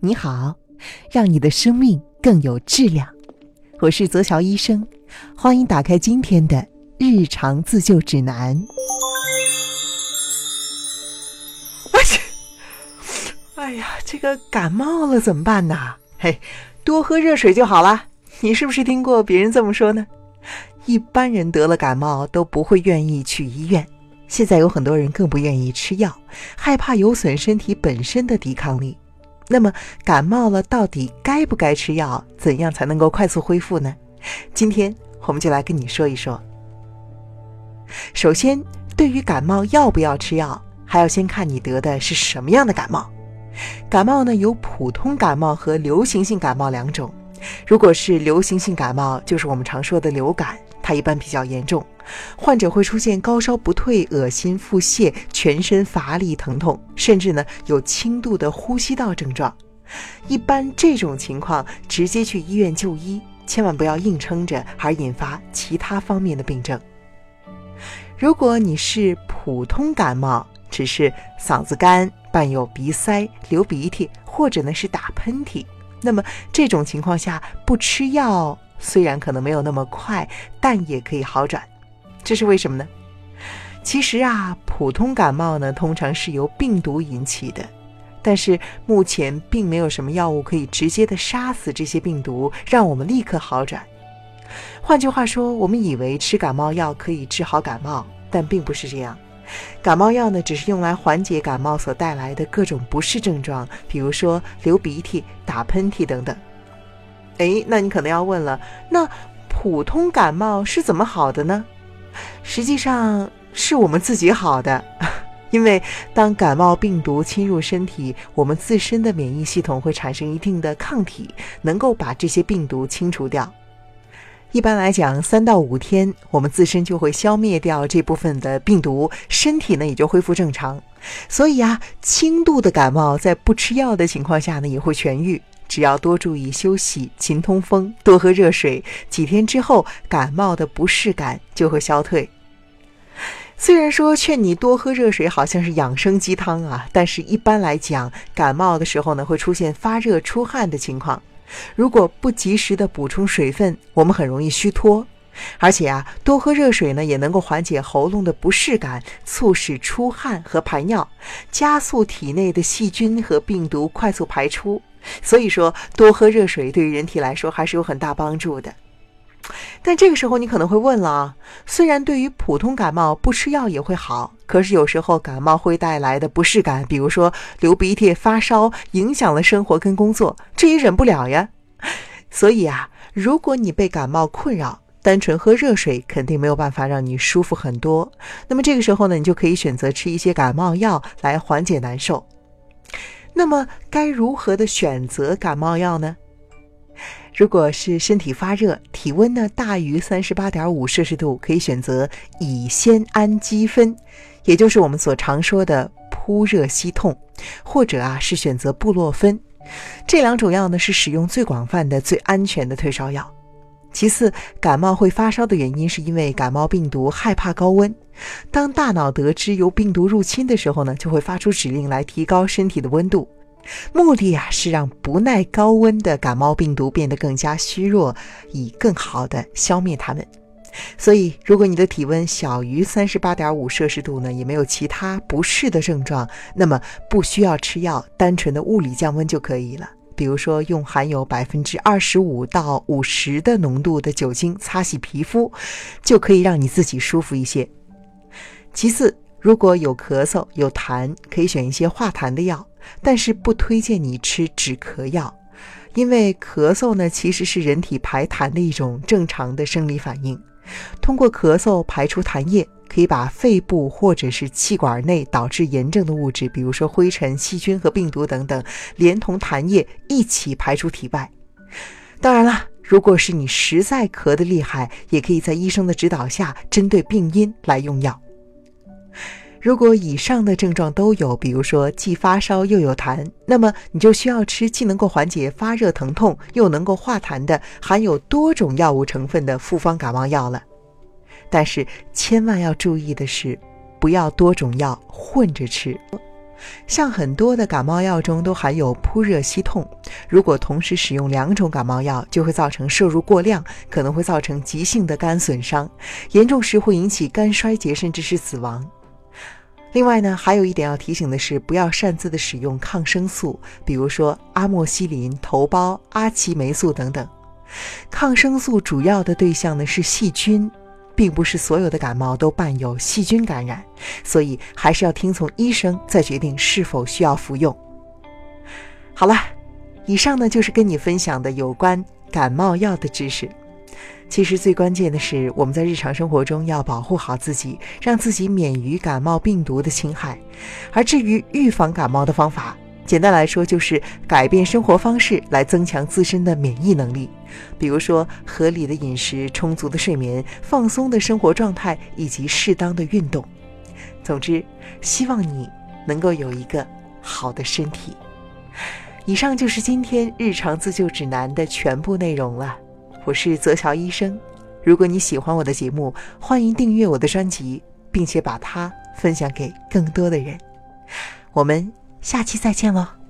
你好，让你的生命更有质量。我是泽乔医生，欢迎打开今天的日常自救指南。我去，哎呀，这个感冒了怎么办呢？嘿，多喝热水就好了。你是不是听过别人这么说呢？一般人得了感冒都不会愿意去医院，现在有很多人更不愿意吃药，害怕有损身体本身的抵抗力。那么感冒了，到底该不该吃药？怎样才能够快速恢复呢？今天我们就来跟你说一说。首先，对于感冒要不要吃药，还要先看你得的是什么样的感冒。感冒呢，有普通感冒和流行性感冒两种。如果是流行性感冒，就是我们常说的流感，它一般比较严重。患者会出现高烧不退、恶心、腹泻、全身乏力、疼痛，甚至呢有轻度的呼吸道症状。一般这种情况直接去医院就医，千万不要硬撑着而引发其他方面的病症。如果你是普通感冒，只是嗓子干伴有鼻塞、流鼻涕，或者呢是打喷嚏，那么这种情况下不吃药，虽然可能没有那么快，但也可以好转。这是为什么呢？其实啊，普通感冒呢，通常是由病毒引起的，但是目前并没有什么药物可以直接的杀死这些病毒，让我们立刻好转。换句话说，我们以为吃感冒药可以治好感冒，但并不是这样。感冒药呢，只是用来缓解感冒所带来的各种不适症状，比如说流鼻涕、打喷嚏等等。哎，那你可能要问了，那普通感冒是怎么好的呢？实际上是我们自己好的，因为当感冒病毒侵入身体，我们自身的免疫系统会产生一定的抗体，能够把这些病毒清除掉。一般来讲，三到五天，我们自身就会消灭掉这部分的病毒，身体呢也就恢复正常。所以啊，轻度的感冒在不吃药的情况下呢，也会痊愈。只要多注意休息、勤通风、多喝热水，几天之后，感冒的不适感就会消退。虽然说劝你多喝热水好像是养生鸡汤啊，但是一般来讲，感冒的时候呢会出现发热、出汗的情况。如果不及时的补充水分，我们很容易虚脱。而且啊，多喝热水呢也能够缓解喉咙的不适感，促使出汗和排尿，加速体内的细菌和病毒快速排出。所以说，多喝热水对于人体来说还是有很大帮助的。但这个时候你可能会问了啊，虽然对于普通感冒不吃药也会好，可是有时候感冒会带来的不适感，比如说流鼻涕、发烧，影响了生活跟工作，这也忍不了呀。所以啊，如果你被感冒困扰，单纯喝热水肯定没有办法让你舒服很多。那么这个时候呢，你就可以选择吃一些感冒药来缓解难受。那么该如何的选择感冒药呢？如果是身体发热，体温呢大于三十八点五摄氏度，可以选择乙酰氨基酚，也就是我们所常说的扑热息痛，或者啊是选择布洛芬。这两种药呢是使用最广泛的、最安全的退烧药。其次，感冒会发烧的原因是因为感冒病毒害怕高温，当大脑得知有病毒入侵的时候呢，就会发出指令来提高身体的温度。目的呀是让不耐高温的感冒病毒变得更加虚弱，以更好的消灭它们。所以，如果你的体温小于三十八点五摄氏度呢，也没有其他不适的症状，那么不需要吃药，单纯的物理降温就可以了。比如说，用含有百分之二十五到五十的浓度的酒精擦洗皮肤，就可以让你自己舒服一些。其次，如果有咳嗽、有痰，可以选一些化痰的药。但是不推荐你吃止咳药，因为咳嗽呢其实是人体排痰的一种正常的生理反应。通过咳嗽排出痰液，可以把肺部或者是气管内导致炎症的物质，比如说灰尘、细菌和病毒等等，连同痰液一起排出体外。当然了，如果是你实在咳得厉害，也可以在医生的指导下，针对病因来用药。如果以上的症状都有，比如说既发烧又有痰，那么你就需要吃既能够缓解发热疼痛又能够化痰的含有多种药物成分的复方感冒药了。但是千万要注意的是，不要多种药混着吃。像很多的感冒药中都含有扑热息痛，如果同时使用两种感冒药，就会造成摄入过量，可能会造成急性的肝损伤，严重时会引起肝衰竭，甚至是死亡。另外呢，还有一点要提醒的是，不要擅自的使用抗生素，比如说阿莫西林、头孢、阿奇霉素等等。抗生素主要的对象呢是细菌。并不是所有的感冒都伴有细菌感染，所以还是要听从医生再决定是否需要服用。好了，以上呢就是跟你分享的有关感冒药的知识。其实最关键的是，我们在日常生活中要保护好自己，让自己免于感冒病毒的侵害。而至于预防感冒的方法，简单来说，就是改变生活方式来增强自身的免疫能力，比如说合理的饮食、充足的睡眠、放松的生活状态以及适当的运动。总之，希望你能够有一个好的身体。以上就是今天日常自救指南的全部内容了。我是泽乔医生。如果你喜欢我的节目，欢迎订阅我的专辑，并且把它分享给更多的人。我们。下期再见喽。